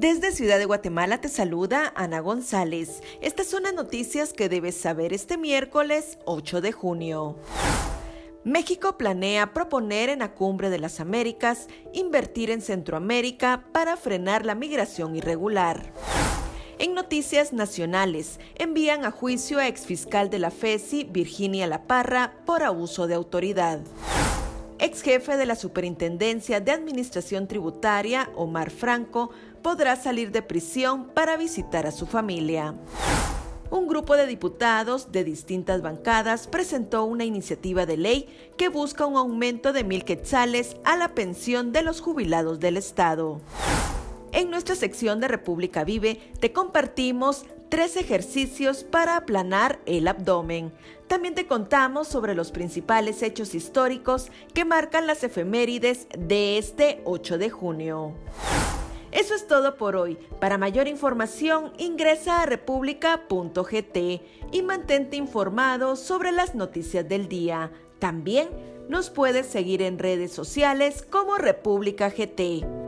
Desde Ciudad de Guatemala te saluda Ana González. Estas son las noticias que debes saber este miércoles 8 de junio. México planea proponer en la Cumbre de las Américas invertir en Centroamérica para frenar la migración irregular. En noticias nacionales, envían a juicio a exfiscal de la FESI, Virginia La Parra, por abuso de autoridad ex jefe de la Superintendencia de Administración Tributaria, Omar Franco, podrá salir de prisión para visitar a su familia. Un grupo de diputados de distintas bancadas presentó una iniciativa de ley que busca un aumento de mil quetzales a la pensión de los jubilados del Estado. En nuestra sección de República Vive te compartimos tres ejercicios para aplanar el abdomen. También te contamos sobre los principales hechos históricos que marcan las efemérides de este 8 de junio. Eso es todo por hoy. Para mayor información ingresa a república.gt y mantente informado sobre las noticias del día. También nos puedes seguir en redes sociales como República GT.